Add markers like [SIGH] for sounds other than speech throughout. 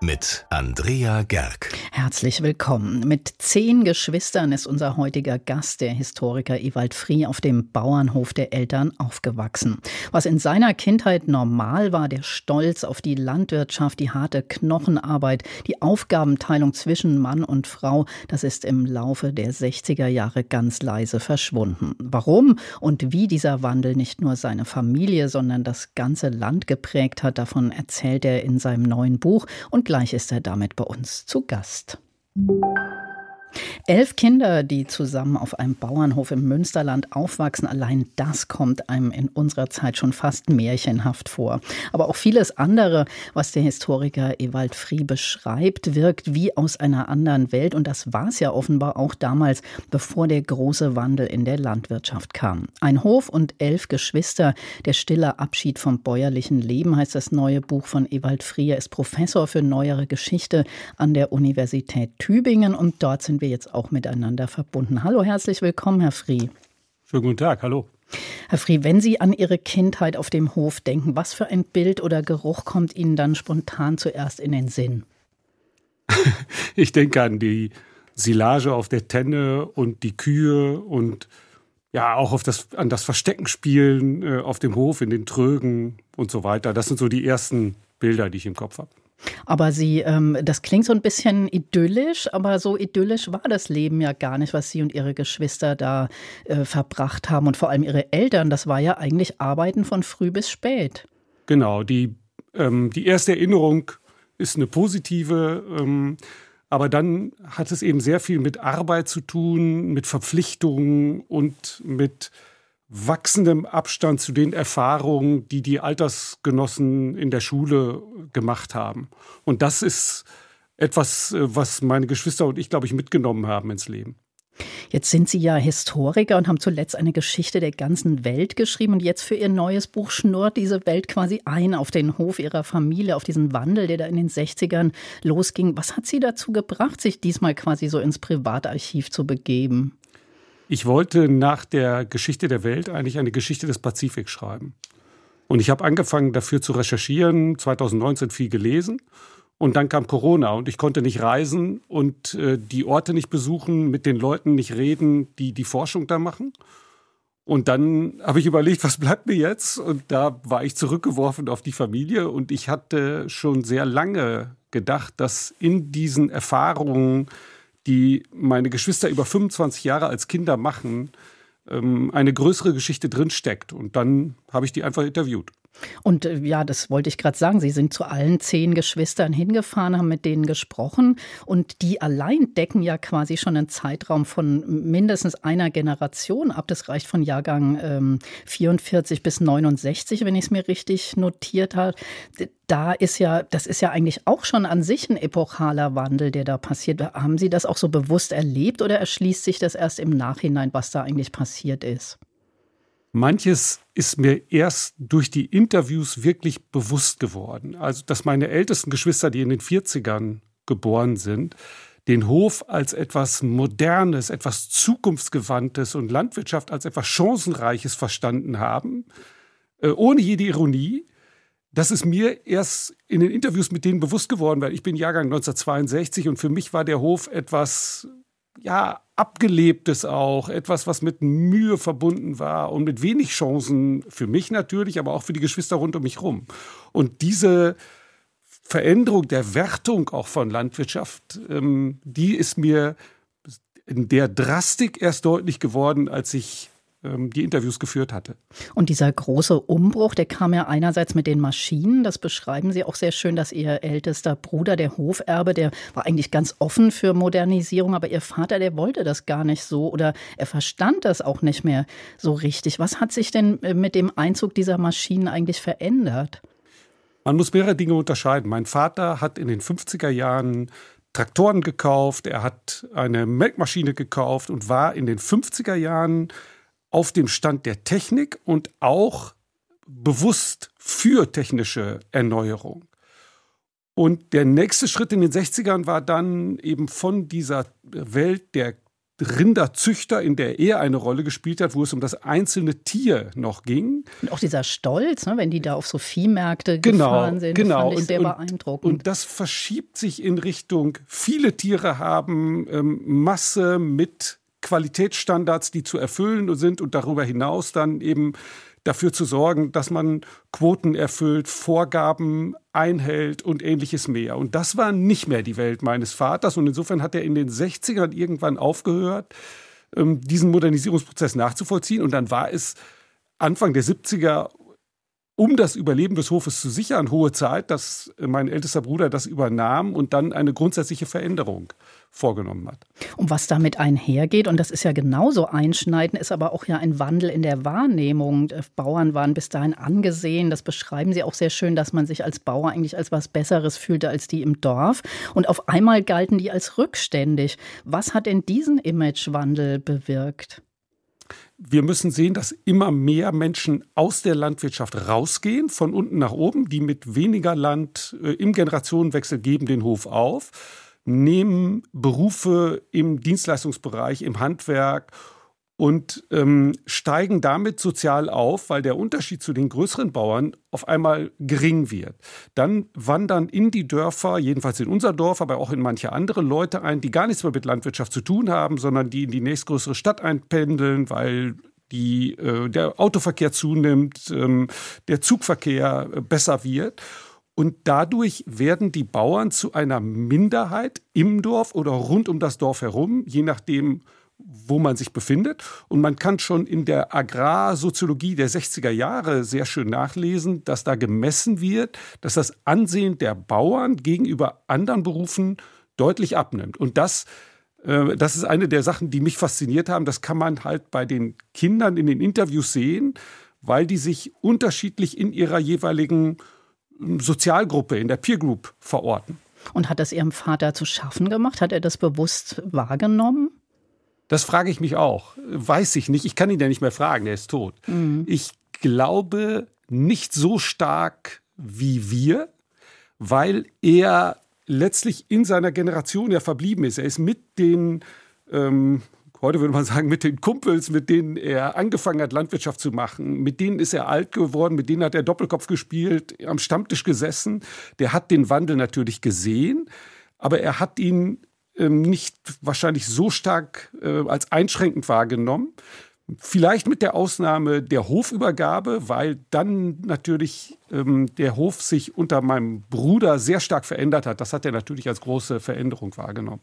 mit Andrea Gerg. Herzlich willkommen. Mit zehn Geschwistern ist unser heutiger Gast, der Historiker Ewald Frie, auf dem Bauernhof der Eltern aufgewachsen. Was in seiner Kindheit normal war, der Stolz auf die Landwirtschaft, die harte Knochenarbeit, die Aufgabenteilung zwischen Mann und Frau, das ist im Laufe der 60er Jahre ganz leise verschwunden. Warum und wie dieser Wandel nicht nur seine Familie, sondern das ganze Land geprägt hat, davon erzählt er in seinem neuen Buch und gleich ist er damit bei uns zu Gast. Elf Kinder, die zusammen auf einem Bauernhof im Münsterland aufwachsen, allein das kommt einem in unserer Zeit schon fast märchenhaft vor. Aber auch vieles andere, was der Historiker Ewald Frie beschreibt, wirkt wie aus einer anderen Welt. Und das war es ja offenbar auch damals, bevor der große Wandel in der Landwirtschaft kam. Ein Hof und elf Geschwister, der stille Abschied vom bäuerlichen Leben heißt das neue Buch von Ewald Frie. Er ist Professor für neuere Geschichte an der Universität Tübingen und dort sind wir jetzt auch miteinander verbunden. Hallo, herzlich willkommen, Herr Frie. Schönen guten Tag, hallo. Herr Frie, wenn Sie an Ihre Kindheit auf dem Hof denken, was für ein Bild oder Geruch kommt Ihnen dann spontan zuerst in den Sinn? [LAUGHS] ich denke an die Silage auf der Tenne und die Kühe und ja, auch auf das, an das Versteckenspielen äh, auf dem Hof, in den Trögen und so weiter. Das sind so die ersten Bilder, die ich im Kopf habe. Aber Sie, ähm, das klingt so ein bisschen idyllisch, aber so idyllisch war das Leben ja gar nicht, was Sie und Ihre Geschwister da äh, verbracht haben und vor allem Ihre Eltern. Das war ja eigentlich Arbeiten von früh bis spät. Genau, die, ähm, die erste Erinnerung ist eine positive. Ähm, aber dann hat es eben sehr viel mit Arbeit zu tun, mit Verpflichtungen und mit wachsendem Abstand zu den Erfahrungen, die die Altersgenossen in der Schule gemacht haben. Und das ist etwas, äh, was meine Geschwister und ich, glaube ich, mitgenommen haben ins Leben. Jetzt sind Sie ja Historiker und haben zuletzt eine Geschichte der ganzen Welt geschrieben und jetzt für Ihr neues Buch schnurrt diese Welt quasi ein auf den Hof Ihrer Familie, auf diesen Wandel, der da in den 60ern losging. Was hat Sie dazu gebracht, sich diesmal quasi so ins Privatarchiv zu begeben? Ich wollte nach der Geschichte der Welt eigentlich eine Geschichte des Pazifik schreiben. Und ich habe angefangen dafür zu recherchieren, 2019 viel gelesen. Und dann kam Corona und ich konnte nicht reisen und äh, die Orte nicht besuchen, mit den Leuten nicht reden, die die Forschung da machen. Und dann habe ich überlegt, was bleibt mir jetzt? Und da war ich zurückgeworfen auf die Familie und ich hatte schon sehr lange gedacht, dass in diesen Erfahrungen die meine Geschwister über 25 Jahre als Kinder machen, ähm, eine größere Geschichte drinsteckt. Und dann habe ich die einfach interviewt. Und äh, ja, das wollte ich gerade sagen. Sie sind zu allen zehn Geschwistern hingefahren, haben mit denen gesprochen. Und die allein decken ja quasi schon einen Zeitraum von mindestens einer Generation ab. Das reicht von Jahrgang ähm, 44 bis 69, wenn ich es mir richtig notiert habe. Da ist ja, das ist ja eigentlich auch schon an sich ein epochaler Wandel, der da passiert. Haben Sie das auch so bewusst erlebt oder erschließt sich das erst im Nachhinein, was da eigentlich passiert ist? Manches ist mir erst durch die Interviews wirklich bewusst geworden. Also, dass meine ältesten Geschwister, die in den 40ern geboren sind, den Hof als etwas Modernes, etwas Zukunftsgewandtes und Landwirtschaft als etwas Chancenreiches verstanden haben, äh, ohne jede Ironie. Das ist mir erst in den Interviews mit denen bewusst geworden, weil ich bin Jahrgang 1962 und für mich war der Hof etwas ja, Abgelebtes auch, etwas, was mit Mühe verbunden war und mit wenig Chancen für mich natürlich, aber auch für die Geschwister rund um mich rum. Und diese Veränderung der Wertung auch von Landwirtschaft, ähm, die ist mir in der Drastik erst deutlich geworden, als ich die Interviews geführt hatte. Und dieser große Umbruch, der kam ja einerseits mit den Maschinen, das beschreiben Sie auch sehr schön, dass Ihr ältester Bruder, der Hoferbe, der war eigentlich ganz offen für Modernisierung, aber Ihr Vater, der wollte das gar nicht so oder er verstand das auch nicht mehr so richtig. Was hat sich denn äh, mit dem Einzug dieser Maschinen eigentlich verändert? Man muss mehrere Dinge unterscheiden. Mein Vater hat in den 50er Jahren Traktoren gekauft, er hat eine Melkmaschine gekauft und war in den 50er Jahren auf dem Stand der Technik und auch bewusst für technische Erneuerung. Und der nächste Schritt in den 60ern war dann eben von dieser Welt der Rinderzüchter, in der er eine Rolle gespielt hat, wo es um das einzelne Tier noch ging. Und auch dieser Stolz, ne, wenn die da auf so Viehmärkte genau, gefahren sind, genau. fand ich und, sehr und, beeindruckend. Und das verschiebt sich in Richtung, viele Tiere haben ähm, Masse mit Qualitätsstandards, die zu erfüllen sind und darüber hinaus dann eben dafür zu sorgen, dass man Quoten erfüllt, Vorgaben einhält und ähnliches mehr. Und das war nicht mehr die Welt meines Vaters. Und insofern hat er in den 60ern irgendwann aufgehört, ähm, diesen Modernisierungsprozess nachzuvollziehen. Und dann war es Anfang der 70er um das Überleben des Hofes zu sichern, hohe Zeit, dass mein ältester Bruder das übernahm und dann eine grundsätzliche Veränderung vorgenommen hat. Und was damit einhergeht, und das ist ja genauso einschneidend, ist aber auch ja ein Wandel in der Wahrnehmung. Bauern waren bis dahin angesehen, das beschreiben sie auch sehr schön, dass man sich als Bauer eigentlich als was Besseres fühlte als die im Dorf. Und auf einmal galten die als rückständig. Was hat denn diesen Imagewandel bewirkt? Wir müssen sehen, dass immer mehr Menschen aus der Landwirtschaft rausgehen, von unten nach oben, die mit weniger Land äh, im Generationenwechsel geben den Hof auf, nehmen Berufe im Dienstleistungsbereich, im Handwerk und ähm, steigen damit sozial auf, weil der Unterschied zu den größeren Bauern auf einmal gering wird. Dann wandern in die Dörfer, jedenfalls in unser Dorf, aber auch in manche andere Leute ein, die gar nichts mehr mit Landwirtschaft zu tun haben, sondern die in die nächstgrößere Stadt einpendeln, weil die, äh, der Autoverkehr zunimmt, ähm, der Zugverkehr äh, besser wird. Und dadurch werden die Bauern zu einer Minderheit im Dorf oder rund um das Dorf herum, je nachdem, wo man sich befindet. Und man kann schon in der Agrarsoziologie der 60er Jahre sehr schön nachlesen, dass da gemessen wird, dass das Ansehen der Bauern gegenüber anderen Berufen deutlich abnimmt. Und das, äh, das ist eine der Sachen, die mich fasziniert haben. Das kann man halt bei den Kindern in den Interviews sehen, weil die sich unterschiedlich in ihrer jeweiligen ähm, Sozialgruppe, in der Peer Group verorten. Und hat das Ihrem Vater zu schaffen gemacht? Hat er das bewusst wahrgenommen? Das frage ich mich auch. Weiß ich nicht. Ich kann ihn ja nicht mehr fragen, er ist tot. Mhm. Ich glaube nicht so stark wie wir, weil er letztlich in seiner Generation ja verblieben ist. Er ist mit den, ähm, heute würde man sagen, mit den Kumpels, mit denen er angefangen hat, Landwirtschaft zu machen, mit denen ist er alt geworden, mit denen hat er Doppelkopf gespielt, am Stammtisch gesessen. Der hat den Wandel natürlich gesehen, aber er hat ihn nicht wahrscheinlich so stark äh, als einschränkend wahrgenommen. Vielleicht mit der Ausnahme der Hofübergabe, weil dann natürlich ähm, der Hof sich unter meinem Bruder sehr stark verändert hat. Das hat er natürlich als große Veränderung wahrgenommen.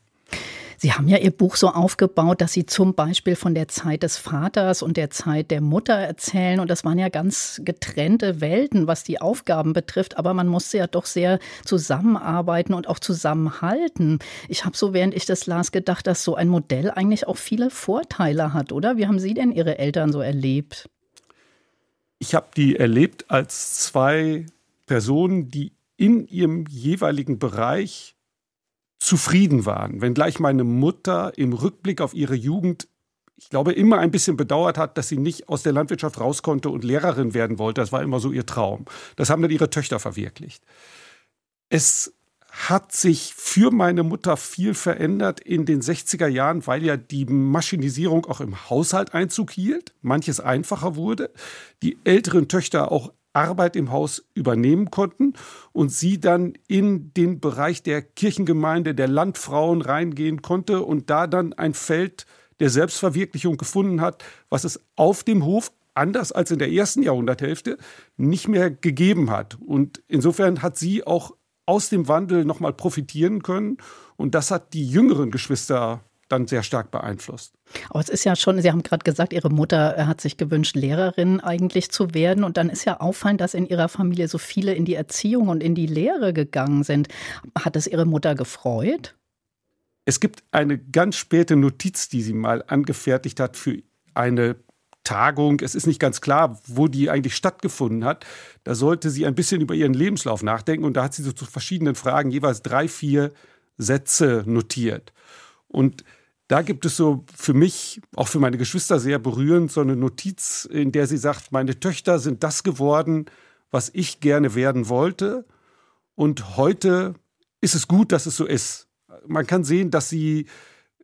Sie haben ja Ihr Buch so aufgebaut, dass Sie zum Beispiel von der Zeit des Vaters und der Zeit der Mutter erzählen. Und das waren ja ganz getrennte Welten, was die Aufgaben betrifft. Aber man musste ja doch sehr zusammenarbeiten und auch zusammenhalten. Ich habe so, während ich das las, gedacht, dass so ein Modell eigentlich auch viele Vorteile hat, oder? Wie haben Sie denn Ihre Eltern so erlebt? Ich habe die erlebt als zwei Personen, die in ihrem jeweiligen Bereich zufrieden waren. Wenngleich meine Mutter im Rückblick auf ihre Jugend, ich glaube, immer ein bisschen bedauert hat, dass sie nicht aus der Landwirtschaft raus konnte und Lehrerin werden wollte. Das war immer so ihr Traum. Das haben dann ihre Töchter verwirklicht. Es hat sich für meine Mutter viel verändert in den 60er Jahren, weil ja die Maschinisierung auch im Haushalt Einzug hielt, manches einfacher wurde, die älteren Töchter auch Arbeit im Haus übernehmen konnten und sie dann in den Bereich der Kirchengemeinde, der Landfrauen reingehen konnte und da dann ein Feld der Selbstverwirklichung gefunden hat, was es auf dem Hof anders als in der ersten Jahrhunderthälfte nicht mehr gegeben hat. Und insofern hat sie auch aus dem Wandel nochmal profitieren können. Und das hat die jüngeren Geschwister dann sehr stark beeinflusst. Aber es ist ja schon, Sie haben gerade gesagt, Ihre Mutter äh, hat sich gewünscht, Lehrerin eigentlich zu werden. Und dann ist ja auffallend, dass in Ihrer Familie so viele in die Erziehung und in die Lehre gegangen sind. Hat es Ihre Mutter gefreut? Es gibt eine ganz späte Notiz, die sie mal angefertigt hat für eine Tagung. Es ist nicht ganz klar, wo die eigentlich stattgefunden hat. Da sollte sie ein bisschen über ihren Lebenslauf nachdenken. Und da hat sie so zu verschiedenen Fragen jeweils drei, vier Sätze notiert. Und da gibt es so für mich, auch für meine Geschwister sehr berührend, so eine Notiz, in der sie sagt, meine Töchter sind das geworden, was ich gerne werden wollte. Und heute ist es gut, dass es so ist. Man kann sehen, dass sie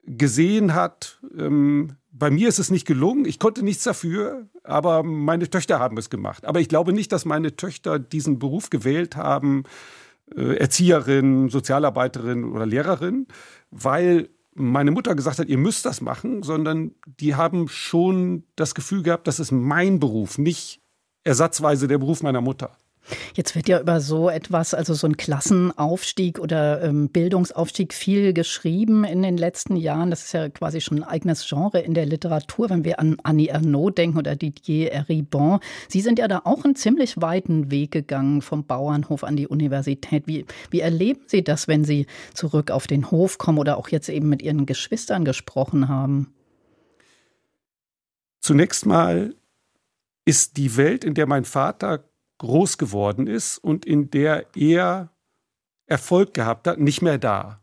gesehen hat, ähm, bei mir ist es nicht gelungen, ich konnte nichts dafür, aber meine Töchter haben es gemacht. Aber ich glaube nicht, dass meine Töchter diesen Beruf gewählt haben, äh, Erzieherin, Sozialarbeiterin oder Lehrerin, weil meine Mutter gesagt hat, ihr müsst das machen, sondern die haben schon das Gefühl gehabt, das ist mein Beruf, nicht ersatzweise der Beruf meiner Mutter. Jetzt wird ja über so etwas, also so ein Klassenaufstieg oder ähm, Bildungsaufstieg viel geschrieben in den letzten Jahren. Das ist ja quasi schon ein eigenes Genre in der Literatur, wenn wir an Annie Ernaux denken oder Didier Eribon. Sie sind ja da auch einen ziemlich weiten Weg gegangen vom Bauernhof an die Universität. Wie, wie erleben Sie das, wenn Sie zurück auf den Hof kommen oder auch jetzt eben mit Ihren Geschwistern gesprochen haben? Zunächst mal ist die Welt, in der mein Vater groß geworden ist und in der er Erfolg gehabt hat, nicht mehr da.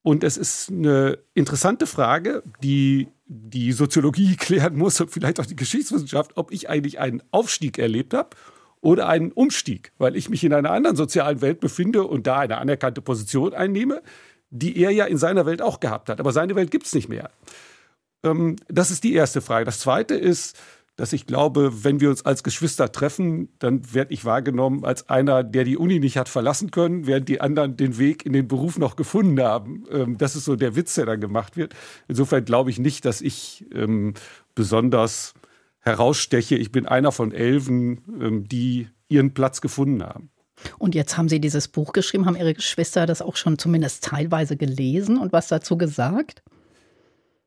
Und es ist eine interessante Frage, die die Soziologie [LAUGHS] klären muss und vielleicht auch die Geschichtswissenschaft, ob ich eigentlich einen Aufstieg erlebt habe oder einen Umstieg, weil ich mich in einer anderen sozialen Welt befinde und da eine anerkannte Position einnehme, die er ja in seiner Welt auch gehabt hat. Aber seine Welt gibt es nicht mehr. Ähm, das ist die erste Frage. Das zweite ist, dass ich glaube, wenn wir uns als Geschwister treffen, dann werde ich wahrgenommen als einer, der die Uni nicht hat verlassen können, während die anderen den Weg in den Beruf noch gefunden haben. Ähm, das ist so der Witz, der dann gemacht wird. Insofern glaube ich nicht, dass ich ähm, besonders heraussteche. Ich bin einer von Elfen, ähm, die ihren Platz gefunden haben. Und jetzt haben Sie dieses Buch geschrieben, haben Ihre Geschwister das auch schon zumindest teilweise gelesen und was dazu gesagt?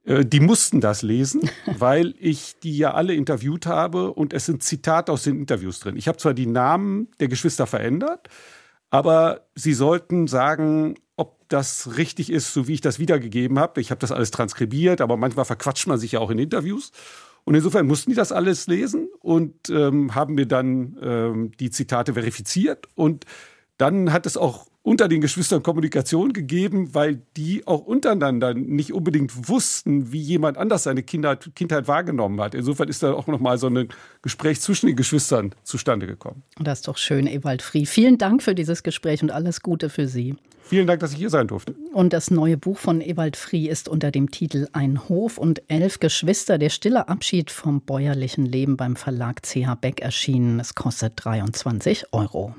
Äh, die mussten das lesen, [LAUGHS] weil ich die ja alle interviewt habe und es sind Zitate aus den Interviews drin. Ich habe zwar die Namen der Geschwister verändert, aber sie sollten sagen, ob das richtig ist, so wie ich das wiedergegeben habe. Ich habe das alles transkribiert, aber manchmal verquatscht man sich ja auch in Interviews. Und insofern mussten die das alles lesen und ähm, haben mir dann ähm, die Zitate verifiziert. Und dann hat es auch unter den Geschwistern Kommunikation gegeben, weil die auch untereinander nicht unbedingt wussten, wie jemand anders seine Kindheit, Kindheit wahrgenommen hat. Insofern ist da auch noch mal so ein Gespräch zwischen den Geschwistern zustande gekommen. Das ist doch schön, Ewald Frie. Vielen Dank für dieses Gespräch und alles Gute für Sie. Vielen Dank, dass ich hier sein durfte. Und das neue Buch von Ewald Frie ist unter dem Titel Ein Hof und elf Geschwister, der stille Abschied vom bäuerlichen Leben beim Verlag CH Beck erschienen. Es kostet 23 Euro.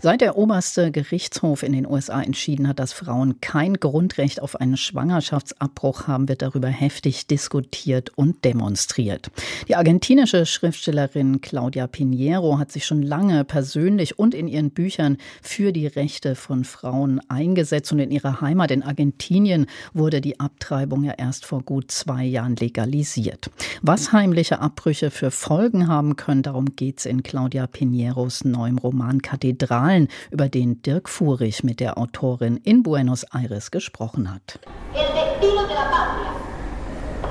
Seit der oberste Gerichtshof in den USA entschieden hat, dass Frauen kein Grundrecht auf einen Schwangerschaftsabbruch haben, wird darüber heftig diskutiert und demonstriert. Die argentinische Schriftstellerin Claudia Pinheiro hat sich schon lange persönlich und in ihren Büchern für die Rechte von Frauen eingesetzt und in ihrer Heimat in Argentinien wurde die Abtreibung ja erst vor gut zwei Jahren legalisiert. Was heimliche Abbrüche für Folgen haben können, darum geht es in Claudia Pinheiros neuem Roman Kathedral Kathedralen, über den Dirk Fuhrig mit der Autorin in Buenos Aires gesprochen hat.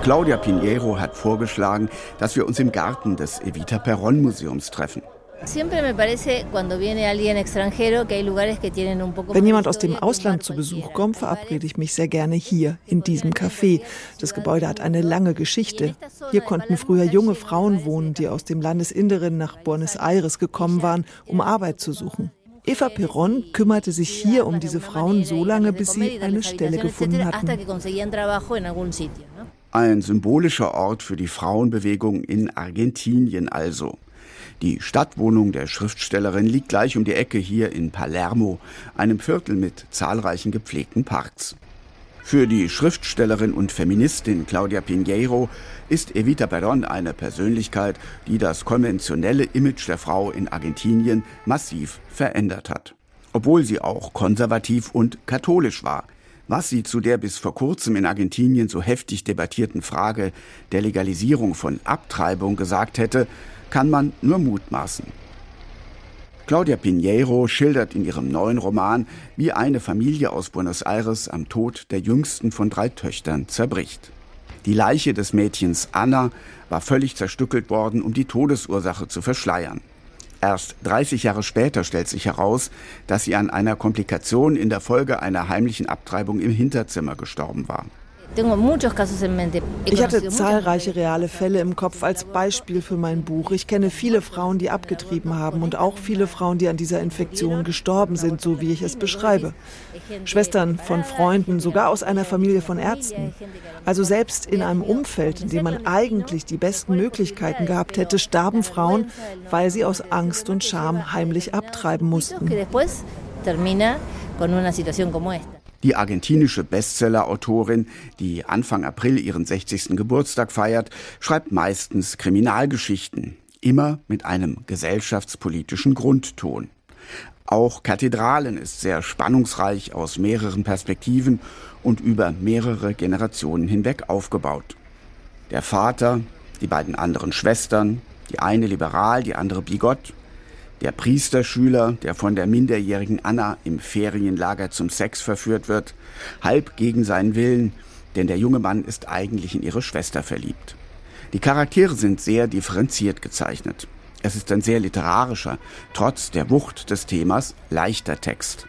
Claudia Pinheiro hat vorgeschlagen, dass wir uns im Garten des Evita Perón Museums treffen. Wenn jemand aus dem Ausland zu Besuch kommt, verabrede ich mich sehr gerne hier, in diesem Café. Das Gebäude hat eine lange Geschichte. Hier konnten früher junge Frauen wohnen, die aus dem Landesinneren nach Buenos Aires gekommen waren, um Arbeit zu suchen. Eva Perón kümmerte sich hier um diese Frauen so lange, bis sie eine Stelle gefunden hatten. Ein symbolischer Ort für die Frauenbewegung in Argentinien also. Die Stadtwohnung der Schriftstellerin liegt gleich um die Ecke hier in Palermo, einem Viertel mit zahlreichen gepflegten Parks. Für die Schriftstellerin und Feministin Claudia Pinheiro ist Evita Perón eine Persönlichkeit, die das konventionelle Image der Frau in Argentinien massiv verändert hat. Obwohl sie auch konservativ und katholisch war, was sie zu der bis vor kurzem in Argentinien so heftig debattierten Frage der Legalisierung von Abtreibung gesagt hätte, kann man nur mutmaßen. Claudia Pinheiro schildert in ihrem neuen Roman, wie eine Familie aus Buenos Aires am Tod der jüngsten von drei Töchtern zerbricht. Die Leiche des Mädchens Anna war völlig zerstückelt worden, um die Todesursache zu verschleiern. Erst 30 Jahre später stellt sich heraus, dass sie an einer Komplikation in der Folge einer heimlichen Abtreibung im Hinterzimmer gestorben war. Ich hatte zahlreiche reale Fälle im Kopf als Beispiel für mein Buch. Ich kenne viele Frauen, die abgetrieben haben und auch viele Frauen, die an dieser Infektion gestorben sind, so wie ich es beschreibe. Schwestern von Freunden, sogar aus einer Familie von Ärzten. Also selbst in einem Umfeld, in dem man eigentlich die besten Möglichkeiten gehabt hätte, starben Frauen, weil sie aus Angst und Scham heimlich abtreiben mussten. Die argentinische Bestseller-Autorin, die Anfang April ihren 60. Geburtstag feiert, schreibt meistens Kriminalgeschichten, immer mit einem gesellschaftspolitischen Grundton. Auch Kathedralen ist sehr spannungsreich aus mehreren Perspektiven und über mehrere Generationen hinweg aufgebaut. Der Vater, die beiden anderen Schwestern, die eine liberal, die andere bigott, der Priesterschüler, der von der minderjährigen Anna im Ferienlager zum Sex verführt wird, halb gegen seinen Willen, denn der junge Mann ist eigentlich in ihre Schwester verliebt. Die Charaktere sind sehr differenziert gezeichnet. Es ist ein sehr literarischer, trotz der Wucht des Themas, leichter Text.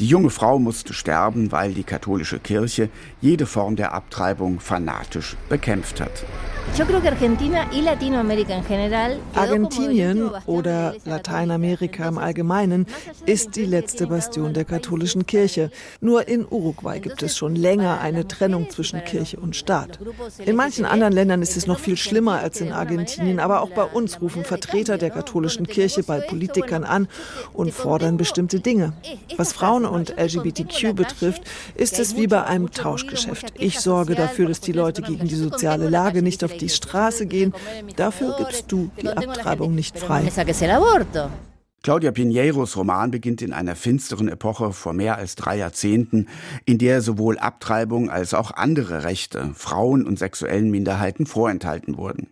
Die junge Frau musste sterben, weil die katholische Kirche jede Form der Abtreibung fanatisch bekämpft hat. Argentinien oder Lateinamerika im Allgemeinen ist die letzte Bastion der katholischen Kirche. Nur in Uruguay gibt es schon länger eine Trennung zwischen Kirche und Staat. In manchen anderen Ländern ist es noch viel schlimmer als in Argentinien, aber auch bei uns rufen Vertreter der katholischen Kirche bei Politikern an und fordern bestimmte Dinge. Was Frauen und LGBTQ betrifft, ist es wie bei einem Tauschgeschäft. Ich sorge dafür, dass die Leute gegen die soziale Lage nicht auf die Straße gehen. Dafür gibst du die Abtreibung nicht frei. Claudia Pinheiros Roman beginnt in einer finsteren Epoche vor mehr als drei Jahrzehnten, in der sowohl Abtreibung als auch andere Rechte Frauen und sexuellen Minderheiten vorenthalten wurden.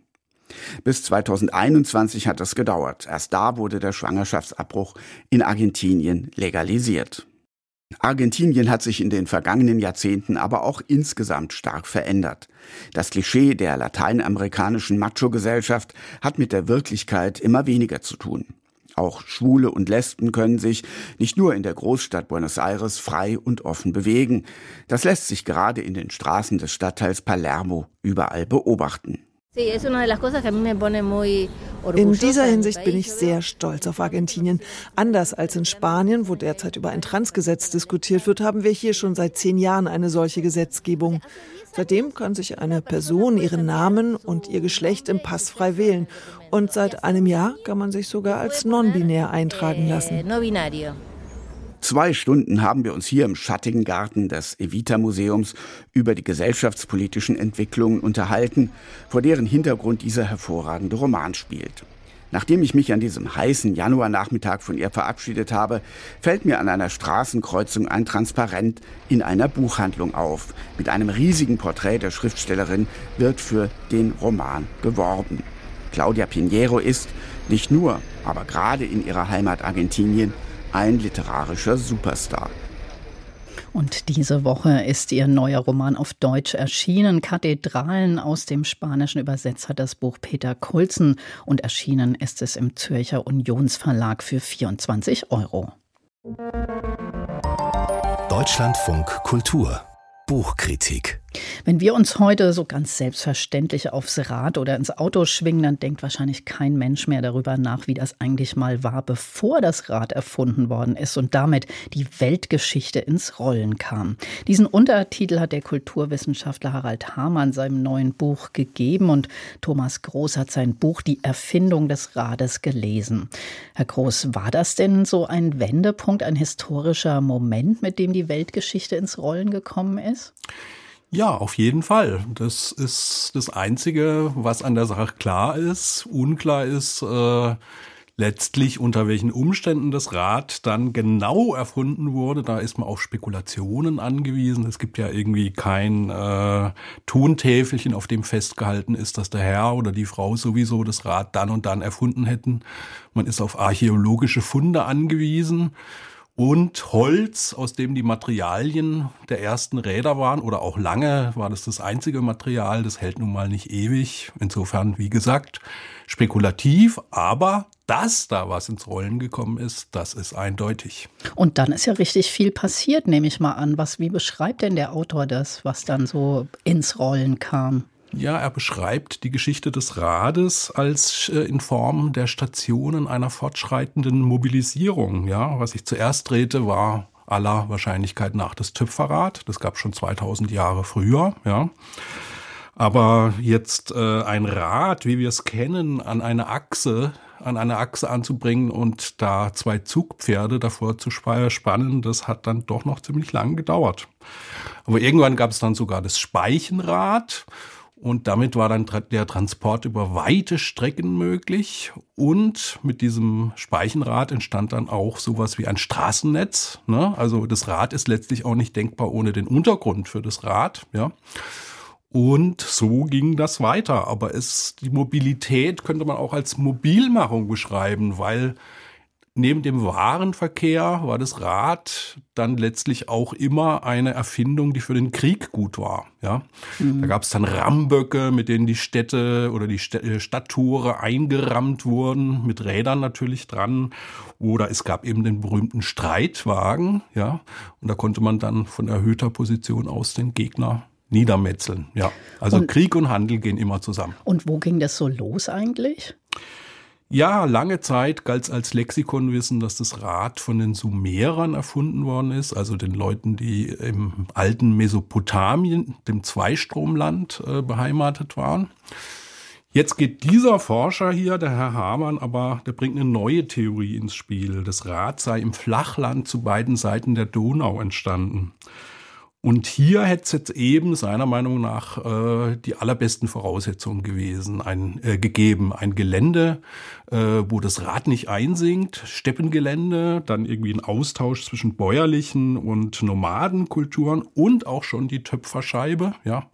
Bis 2021 hat es gedauert. Erst da wurde der Schwangerschaftsabbruch in Argentinien legalisiert. Argentinien hat sich in den vergangenen Jahrzehnten aber auch insgesamt stark verändert. Das Klischee der lateinamerikanischen Macho-Gesellschaft hat mit der Wirklichkeit immer weniger zu tun. Auch Schwule und Lesben können sich nicht nur in der Großstadt Buenos Aires frei und offen bewegen. Das lässt sich gerade in den Straßen des Stadtteils Palermo überall beobachten. In dieser Hinsicht bin ich sehr stolz auf Argentinien. Anders als in Spanien, wo derzeit über ein Transgesetz diskutiert wird, haben wir hier schon seit zehn Jahren eine solche Gesetzgebung. Seitdem kann sich eine Person ihren Namen und ihr Geschlecht im Pass frei wählen. Und seit einem Jahr kann man sich sogar als non-binär eintragen lassen. Zwei Stunden haben wir uns hier im schattigen Garten des Evita-Museums über die gesellschaftspolitischen Entwicklungen unterhalten, vor deren Hintergrund dieser hervorragende Roman spielt. Nachdem ich mich an diesem heißen Januarnachmittag von ihr verabschiedet habe, fällt mir an einer Straßenkreuzung ein Transparent in einer Buchhandlung auf. Mit einem riesigen Porträt der Schriftstellerin wird für den Roman geworben. Claudia Pinheiro ist, nicht nur, aber gerade in ihrer Heimat Argentinien, ein literarischer Superstar. Und diese Woche ist ihr neuer Roman auf Deutsch erschienen. Kathedralen aus dem Spanischen übersetzt hat das Buch Peter Kulzen und erschienen ist es im Zürcher Unionsverlag für 24 Euro. Deutschlandfunk Kultur Buchkritik. Wenn wir uns heute so ganz selbstverständlich aufs Rad oder ins Auto schwingen, dann denkt wahrscheinlich kein Mensch mehr darüber nach, wie das eigentlich mal war, bevor das Rad erfunden worden ist und damit die Weltgeschichte ins Rollen kam. Diesen Untertitel hat der Kulturwissenschaftler Harald Hamann seinem neuen Buch gegeben und Thomas Groß hat sein Buch Die Erfindung des Rades gelesen. Herr Groß, war das denn so ein Wendepunkt, ein historischer Moment, mit dem die Weltgeschichte ins Rollen gekommen ist? Ja, auf jeden Fall. Das ist das Einzige, was an der Sache klar ist. Unklar ist äh, letztlich, unter welchen Umständen das Rad dann genau erfunden wurde. Da ist man auf Spekulationen angewiesen. Es gibt ja irgendwie kein äh, Tontäfelchen, auf dem festgehalten ist, dass der Herr oder die Frau sowieso das Rad dann und dann erfunden hätten. Man ist auf archäologische Funde angewiesen und Holz, aus dem die Materialien der ersten Räder waren oder auch lange war das das einzige Material. Das hält nun mal nicht ewig. Insofern, wie gesagt, spekulativ, aber dass da was ins Rollen gekommen ist, das ist eindeutig. Und dann ist ja richtig viel passiert, nehme ich mal an. Was, wie beschreibt denn der Autor das, was dann so ins Rollen kam? Ja, er beschreibt die Geschichte des Rades als äh, in Form der Stationen einer fortschreitenden Mobilisierung. Ja, was ich zuerst drehte, war aller Wahrscheinlichkeit nach das Töpferrad. Das gab schon 2000 Jahre früher. Ja. Aber jetzt äh, ein Rad, wie wir es kennen, an eine Achse, an eine Achse anzubringen und da zwei Zugpferde davor zu spannen, das hat dann doch noch ziemlich lang gedauert. Aber irgendwann gab es dann sogar das Speichenrad und damit war dann der Transport über weite Strecken möglich. Und mit diesem Speichenrad entstand dann auch sowas wie ein Straßennetz. Ne? Also das Rad ist letztlich auch nicht denkbar ohne den Untergrund für das Rad. Ja. Und so ging das weiter. Aber es, die Mobilität könnte man auch als Mobilmachung beschreiben, weil neben dem Warenverkehr war das Rad dann letztlich auch immer eine Erfindung, die für den Krieg gut war. Ja, mhm. da gab es dann Ramböcke, mit denen die Städte oder die äh, Stadttore eingerammt wurden, mit Rädern natürlich dran. Oder es gab eben den berühmten Streitwagen. Ja, und da konnte man dann von erhöhter Position aus den Gegner niedermetzeln. Ja, also und, Krieg und Handel gehen immer zusammen. Und wo ging das so los eigentlich? Ja, lange Zeit galt es als Lexikonwissen, dass das Rad von den Sumerern erfunden worden ist, also den Leuten, die im alten Mesopotamien, dem Zweistromland, äh, beheimatet waren. Jetzt geht dieser Forscher hier, der Herr Hamann, aber der bringt eine neue Theorie ins Spiel. Das Rad sei im Flachland zu beiden Seiten der Donau entstanden. Und hier hätte es jetzt eben seiner Meinung nach äh, die allerbesten Voraussetzungen gewesen, ein, äh, gegeben. Ein Gelände, äh, wo das Rad nicht einsinkt, Steppengelände, dann irgendwie ein Austausch zwischen bäuerlichen und Nomadenkulturen und auch schon die Töpferscheibe. Ja,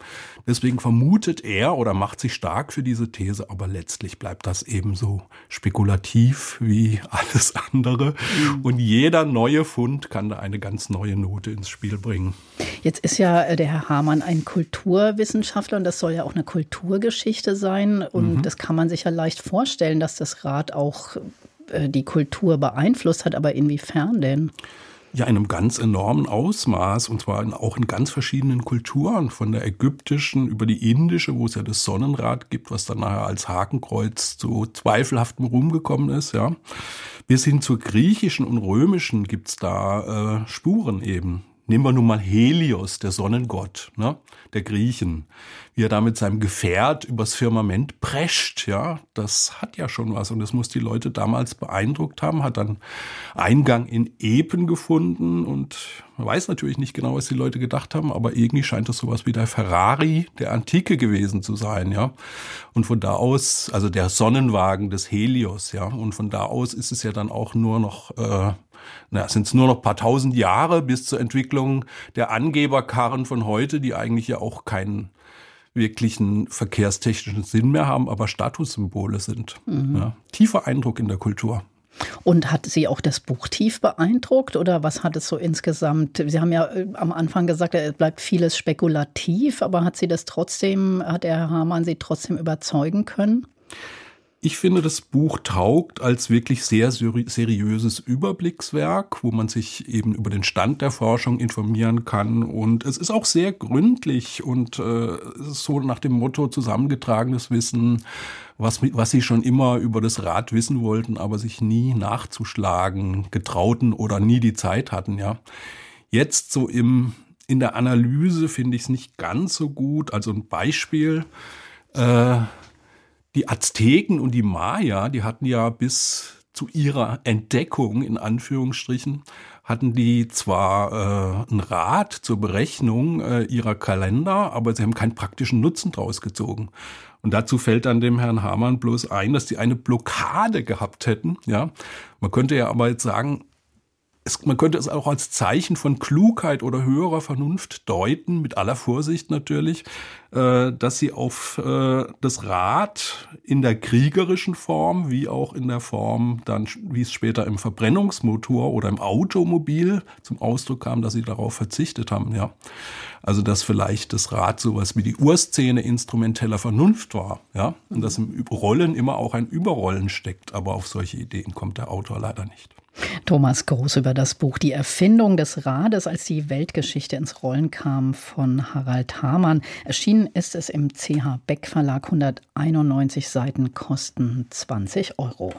deswegen vermutet er oder macht sich stark für diese These, aber letztlich bleibt das ebenso spekulativ wie [LAUGHS] alles andere. Mhm. Und jeder neue Fund kann da eine ganz neue Note ins Spiel bringen. Jetzt ist ja äh, der Herr Hamann ein Kulturwissenschaftler und das soll ja auch eine Kulturgeschichte sein. Und mhm. das kann man sich ja leicht vorstellen, dass das Rad auch äh, die Kultur beeinflusst hat. Aber inwiefern denn? Ja, in einem ganz enormen Ausmaß und zwar in, auch in ganz verschiedenen Kulturen, von der ägyptischen über die indische, wo es ja das Sonnenrad gibt, was dann nachher als Hakenkreuz zu zweifelhaftem Ruhm gekommen ist, ja, bis hin zur griechischen und römischen gibt's da äh, Spuren eben. Nehmen wir nun mal Helios, der Sonnengott, ne, der Griechen, wie er da mit seinem Gefährt übers Firmament prescht, ja, das hat ja schon was. Und das muss die Leute damals beeindruckt haben, hat dann Eingang in Epen gefunden. Und man weiß natürlich nicht genau, was die Leute gedacht haben, aber irgendwie scheint das sowas wie der Ferrari der Antike gewesen zu sein, ja. Und von da aus, also der Sonnenwagen des Helios, ja, und von da aus ist es ja dann auch nur noch äh, na, sind es nur noch paar tausend Jahre bis zur Entwicklung der Angeberkarren von heute, die eigentlich ja auch keinen wirklichen verkehrstechnischen Sinn mehr haben, aber Statussymbole sind. Mhm. Ja, tiefer Eindruck in der Kultur. Und hat Sie auch das Buch tief beeindruckt oder was hat es so insgesamt? Sie haben ja äh, am Anfang gesagt, es bleibt vieles spekulativ, aber hat Sie das trotzdem, hat der Herr Hamann Sie trotzdem überzeugen können? Ich finde, das Buch taugt als wirklich sehr seriöses Überblickswerk, wo man sich eben über den Stand der Forschung informieren kann. Und es ist auch sehr gründlich und äh, so nach dem Motto zusammengetragenes Wissen, was, was sie schon immer über das Rad wissen wollten, aber sich nie nachzuschlagen getrauten oder nie die Zeit hatten. Ja, jetzt so im in der Analyse finde ich es nicht ganz so gut. Also ein Beispiel. Äh, die Azteken und die Maya, die hatten ja bis zu ihrer Entdeckung in Anführungsstrichen hatten die zwar äh, ein Rad zur Berechnung äh, ihrer Kalender, aber sie haben keinen praktischen Nutzen draus gezogen. Und dazu fällt dann dem Herrn Hamann bloß ein, dass die eine Blockade gehabt hätten. Ja, man könnte ja aber jetzt sagen, es, man könnte es auch als Zeichen von Klugheit oder höherer Vernunft deuten, mit aller Vorsicht natürlich, äh, dass sie auf äh, das Rad in der kriegerischen Form, wie auch in der Form dann, wie es später im Verbrennungsmotor oder im Automobil zum Ausdruck kam, dass sie darauf verzichtet haben, ja. Also, dass vielleicht das Rad sowas wie die Urszene instrumenteller Vernunft war, ja. Und dass im Rollen immer auch ein Überrollen steckt, aber auf solche Ideen kommt der Autor leider nicht. Thomas Groß über das Buch Die Erfindung des Rades, als die Weltgeschichte ins Rollen kam von Harald Hamann. Erschienen ist es im CH Beck Verlag. 191 Seiten kosten 20 Euro.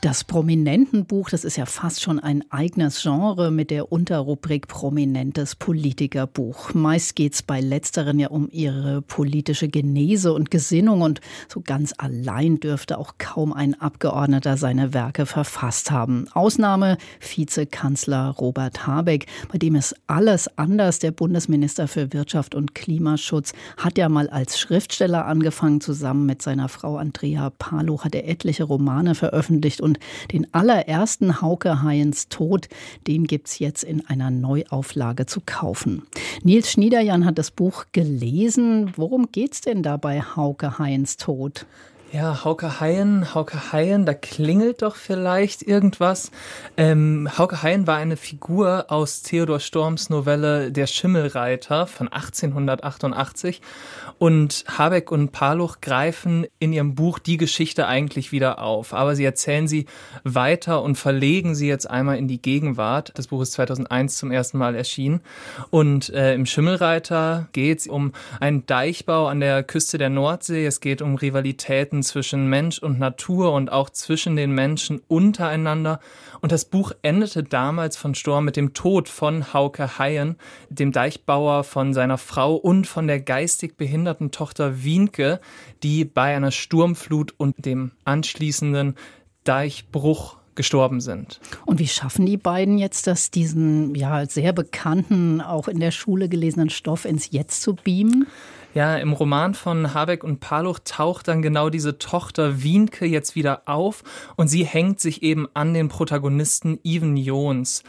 Das Prominentenbuch, das ist ja fast schon ein eigenes Genre mit der Unterrubrik Prominentes Politikerbuch. Meist geht es bei letzteren ja um ihre politische Genese und Gesinnung und so ganz allein dürfte auch kaum ein Abgeordneter seine Werke verfasst haben. Ausnahme Vizekanzler Robert Habeck, bei dem ist alles anders. Der Bundesminister für Wirtschaft und Klimaschutz hat ja mal als Schriftsteller angefangen. Zusammen mit seiner Frau Andrea Paloch hat er etliche Romane veröffentlicht und den allerersten Hauke Hayens Tod, den gibt es jetzt in einer Neuauflage zu kaufen. Nils Schniederjan hat das Buch gelesen. Worum geht es denn da bei Hauke Hayens Tod? Ja, Hauke Haien, Hauke Haien, da klingelt doch vielleicht irgendwas. Ähm, Hauke Haien war eine Figur aus Theodor Storms Novelle Der Schimmelreiter von 1888 und Habeck und Paluch greifen in ihrem Buch die Geschichte eigentlich wieder auf, aber sie erzählen sie weiter und verlegen sie jetzt einmal in die Gegenwart. Das Buch ist 2001 zum ersten Mal erschienen und äh, im Schimmelreiter geht es um einen Deichbau an der Küste der Nordsee. Es geht um Rivalitäten zwischen Mensch und Natur und auch zwischen den Menschen untereinander. Und das Buch endete damals von Sturm mit dem Tod von Hauke Hayen, dem Deichbauer von seiner Frau und von der geistig behinderten Tochter Wienke, die bei einer Sturmflut und dem anschließenden Deichbruch gestorben sind. Und wie schaffen die beiden jetzt das, diesen ja sehr bekannten, auch in der Schule gelesenen Stoff ins Jetzt zu beamen? Ja, im Roman von Habeck und Paluch taucht dann genau diese Tochter Wienke jetzt wieder auf und sie hängt sich eben an den Protagonisten Even Jons.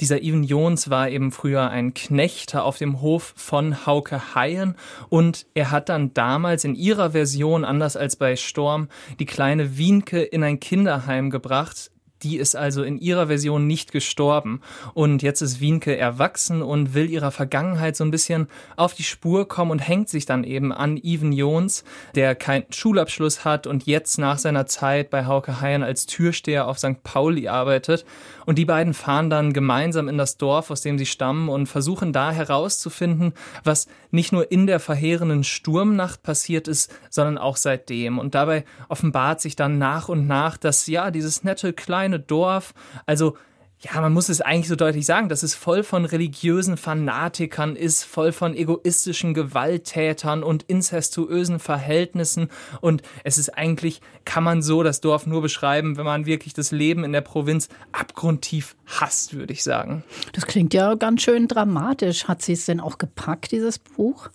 Dieser Even Jons war eben früher ein Knechter auf dem Hof von Hauke Hayen und er hat dann damals in ihrer Version, anders als bei Storm, die kleine Wienke in ein Kinderheim gebracht, die ist also in ihrer Version nicht gestorben. Und jetzt ist Wienke erwachsen und will ihrer Vergangenheit so ein bisschen auf die Spur kommen und hängt sich dann eben an Even Jons, der keinen Schulabschluss hat und jetzt nach seiner Zeit bei Hauke Hayen als Türsteher auf St. Pauli arbeitet. Und die beiden fahren dann gemeinsam in das Dorf, aus dem sie stammen und versuchen da herauszufinden, was nicht nur in der verheerenden Sturmnacht passiert ist, sondern auch seitdem. Und dabei offenbart sich dann nach und nach, dass ja, dieses nette kleine Dorf, also ja, man muss es eigentlich so deutlich sagen, dass es voll von religiösen Fanatikern ist, voll von egoistischen Gewalttätern und incestuösen Verhältnissen. Und es ist eigentlich, kann man so das Dorf nur beschreiben, wenn man wirklich das Leben in der Provinz abgrundtief hasst, würde ich sagen. Das klingt ja ganz schön dramatisch. Hat sie es denn auch gepackt, dieses Buch?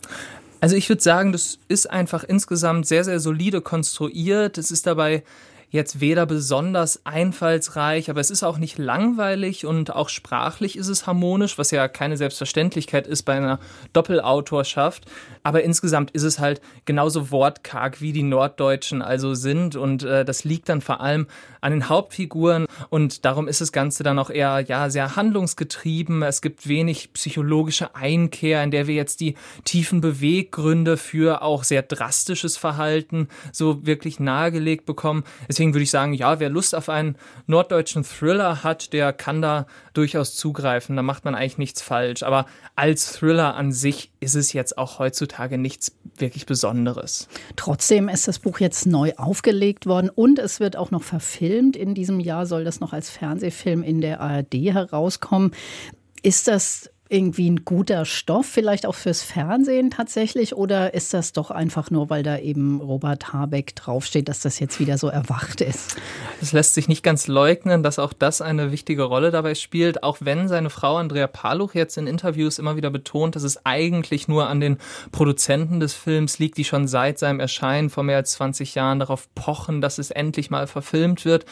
Also ich würde sagen, das ist einfach insgesamt sehr, sehr solide konstruiert. Es ist dabei jetzt weder besonders einfallsreich, aber es ist auch nicht langweilig und auch sprachlich ist es harmonisch, was ja keine Selbstverständlichkeit ist bei einer Doppelautorschaft. Aber insgesamt ist es halt genauso wortkarg, wie die Norddeutschen also sind. Und äh, das liegt dann vor allem an den Hauptfiguren. Und darum ist das Ganze dann auch eher ja, sehr handlungsgetrieben. Es gibt wenig psychologische Einkehr, in der wir jetzt die tiefen Beweggründe für auch sehr drastisches Verhalten so wirklich nahegelegt bekommen. Es Deswegen würde ich sagen, ja, wer Lust auf einen norddeutschen Thriller hat, der kann da durchaus zugreifen. Da macht man eigentlich nichts falsch. Aber als Thriller an sich ist es jetzt auch heutzutage nichts wirklich Besonderes. Trotzdem ist das Buch jetzt neu aufgelegt worden und es wird auch noch verfilmt. In diesem Jahr soll das noch als Fernsehfilm in der ARD herauskommen. Ist das irgendwie ein guter Stoff, vielleicht auch fürs Fernsehen tatsächlich? Oder ist das doch einfach nur, weil da eben Robert Habeck draufsteht, dass das jetzt wieder so erwacht ist? Es lässt sich nicht ganz leugnen, dass auch das eine wichtige Rolle dabei spielt, auch wenn seine Frau Andrea Paluch jetzt in Interviews immer wieder betont, dass es eigentlich nur an den Produzenten des Films liegt, die schon seit seinem Erscheinen vor mehr als 20 Jahren darauf pochen, dass es endlich mal verfilmt wird.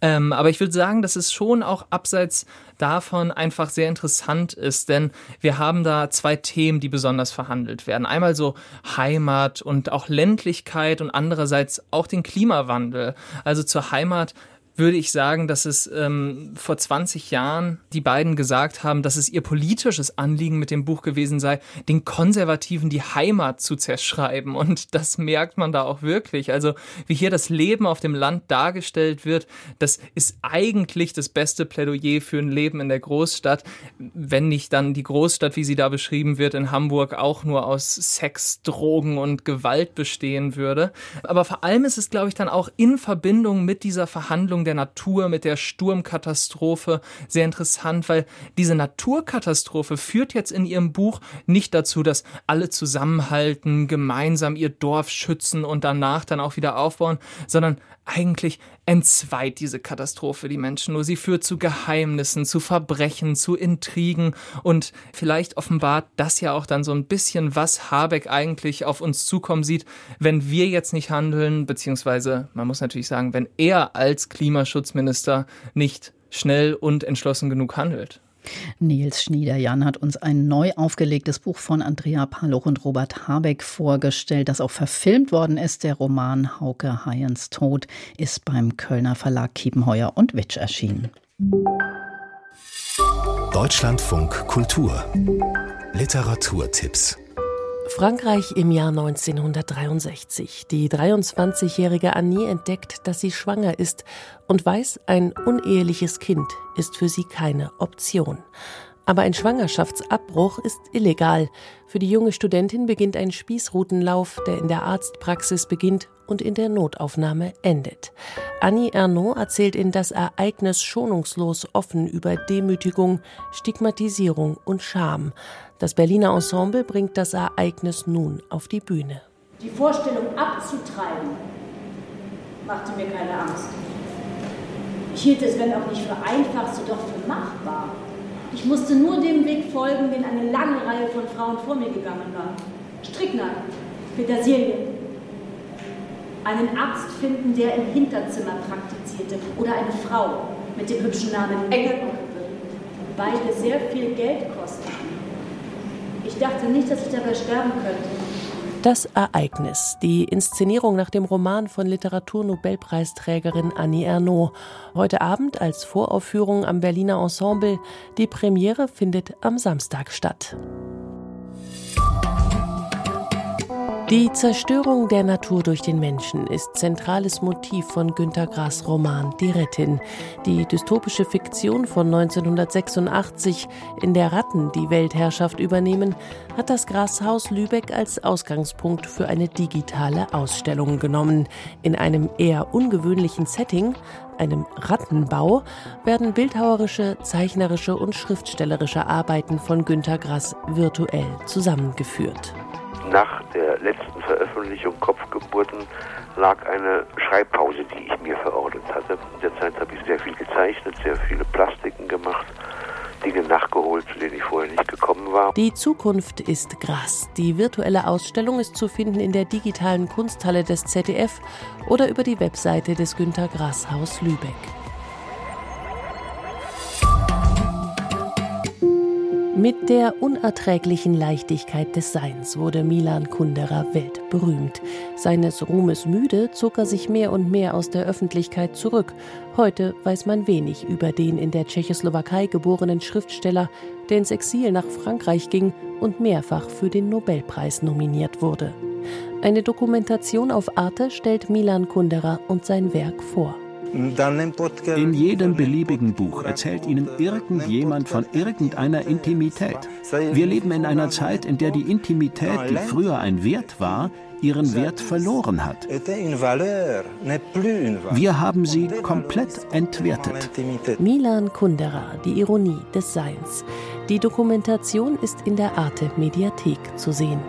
Ähm, aber ich würde sagen, dass es schon auch abseits davon einfach sehr interessant ist, denn wir haben da zwei Themen, die besonders verhandelt werden. Einmal so Heimat und auch Ländlichkeit und andererseits auch den Klimawandel. Also zur Heimat würde ich sagen, dass es ähm, vor 20 Jahren die beiden gesagt haben, dass es ihr politisches Anliegen mit dem Buch gewesen sei, den Konservativen die Heimat zu zerschreiben. Und das merkt man da auch wirklich. Also wie hier das Leben auf dem Land dargestellt wird, das ist eigentlich das beste Plädoyer für ein Leben in der Großstadt, wenn nicht dann die Großstadt, wie sie da beschrieben wird, in Hamburg auch nur aus Sex, Drogen und Gewalt bestehen würde. Aber vor allem ist es, glaube ich, dann auch in Verbindung mit dieser Verhandlung der Natur, mit der Sturmkatastrophe. Sehr interessant, weil diese Naturkatastrophe führt jetzt in ihrem Buch nicht dazu, dass alle zusammenhalten, gemeinsam ihr Dorf schützen und danach dann auch wieder aufbauen, sondern eigentlich entzweit diese Katastrophe die Menschen nur. Sie führt zu Geheimnissen, zu Verbrechen, zu Intrigen und vielleicht offenbart das ja auch dann so ein bisschen, was Habeck eigentlich auf uns zukommen sieht, wenn wir jetzt nicht handeln, beziehungsweise man muss natürlich sagen, wenn er als Klimaschutzminister nicht schnell und entschlossen genug handelt. Nils Schniederjan hat uns ein neu aufgelegtes Buch von Andrea Paloch und Robert Habeck vorgestellt, das auch verfilmt worden ist. Der Roman Hauke Hayens Tod ist beim Kölner Verlag Kiepenheuer und Witsch erschienen. Deutschlandfunk Kultur Literaturtipps Frankreich im Jahr 1963. Die 23-jährige Annie entdeckt, dass sie schwanger ist und weiß, ein uneheliches Kind ist für sie keine Option. Aber ein Schwangerschaftsabbruch ist illegal. Für die junge Studentin beginnt ein Spießrutenlauf, der in der Arztpraxis beginnt und in der Notaufnahme endet. Annie Ernaux erzählt in das Ereignis schonungslos offen über Demütigung, Stigmatisierung und Scham. Das Berliner Ensemble bringt das Ereignis nun auf die Bühne. Die Vorstellung abzutreiben machte mir keine Angst. Ich hielt es, wenn auch nicht für einfach, so doch für machbar. Ich musste nur dem Weg folgen, den eine lange Reihe von Frauen vor mir gegangen war. Strickner, Petersilie, einen Arzt finden, der im Hinterzimmer praktizierte oder eine Frau mit dem hübschen Namen Engel. Beide sehr viel Geld kosteten. Ich dachte nicht, dass ich dabei sterben könnte. Das Ereignis, die Inszenierung nach dem Roman von Literaturnobelpreisträgerin Annie Ernaux. Heute Abend als Voraufführung am Berliner Ensemble. Die Premiere findet am Samstag statt. Die Zerstörung der Natur durch den Menschen ist zentrales Motiv von Günter Grass Roman Die Rettin. Die dystopische Fiktion von 1986, in der Ratten die Weltherrschaft übernehmen, hat das Grashaus Lübeck als Ausgangspunkt für eine digitale Ausstellung genommen. In einem eher ungewöhnlichen Setting, einem Rattenbau, werden bildhauerische, zeichnerische und schriftstellerische Arbeiten von Günter Grass virtuell zusammengeführt nach der letzten Veröffentlichung Kopfgeburten lag eine Schreibpause, die ich mir verordnet hatte. In der Zeit habe ich sehr viel gezeichnet, sehr viele Plastiken gemacht. Dinge nachgeholt, zu denen ich vorher nicht gekommen war. Die Zukunft ist Gras. Die virtuelle Ausstellung ist zu finden in der digitalen Kunsthalle des ZDF oder über die Webseite des Günter Grass Haus Lübeck. Mit der unerträglichen Leichtigkeit des Seins wurde Milan Kundera weltberühmt. Seines Ruhmes müde zog er sich mehr und mehr aus der Öffentlichkeit zurück. Heute weiß man wenig über den in der Tschechoslowakei geborenen Schriftsteller, der ins Exil nach Frankreich ging und mehrfach für den Nobelpreis nominiert wurde. Eine Dokumentation auf Arte stellt Milan Kundera und sein Werk vor. In jedem beliebigen Buch erzählt Ihnen irgendjemand von irgendeiner Intimität. Wir leben in einer Zeit, in der die Intimität, die früher ein Wert war, ihren Wert verloren hat. Wir haben sie komplett entwertet. Milan Kundera, die Ironie des Seins. Die Dokumentation ist in der Arte Mediathek zu sehen.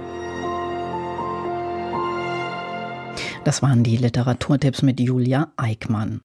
Das waren die Literaturtipps mit Julia Eickmann.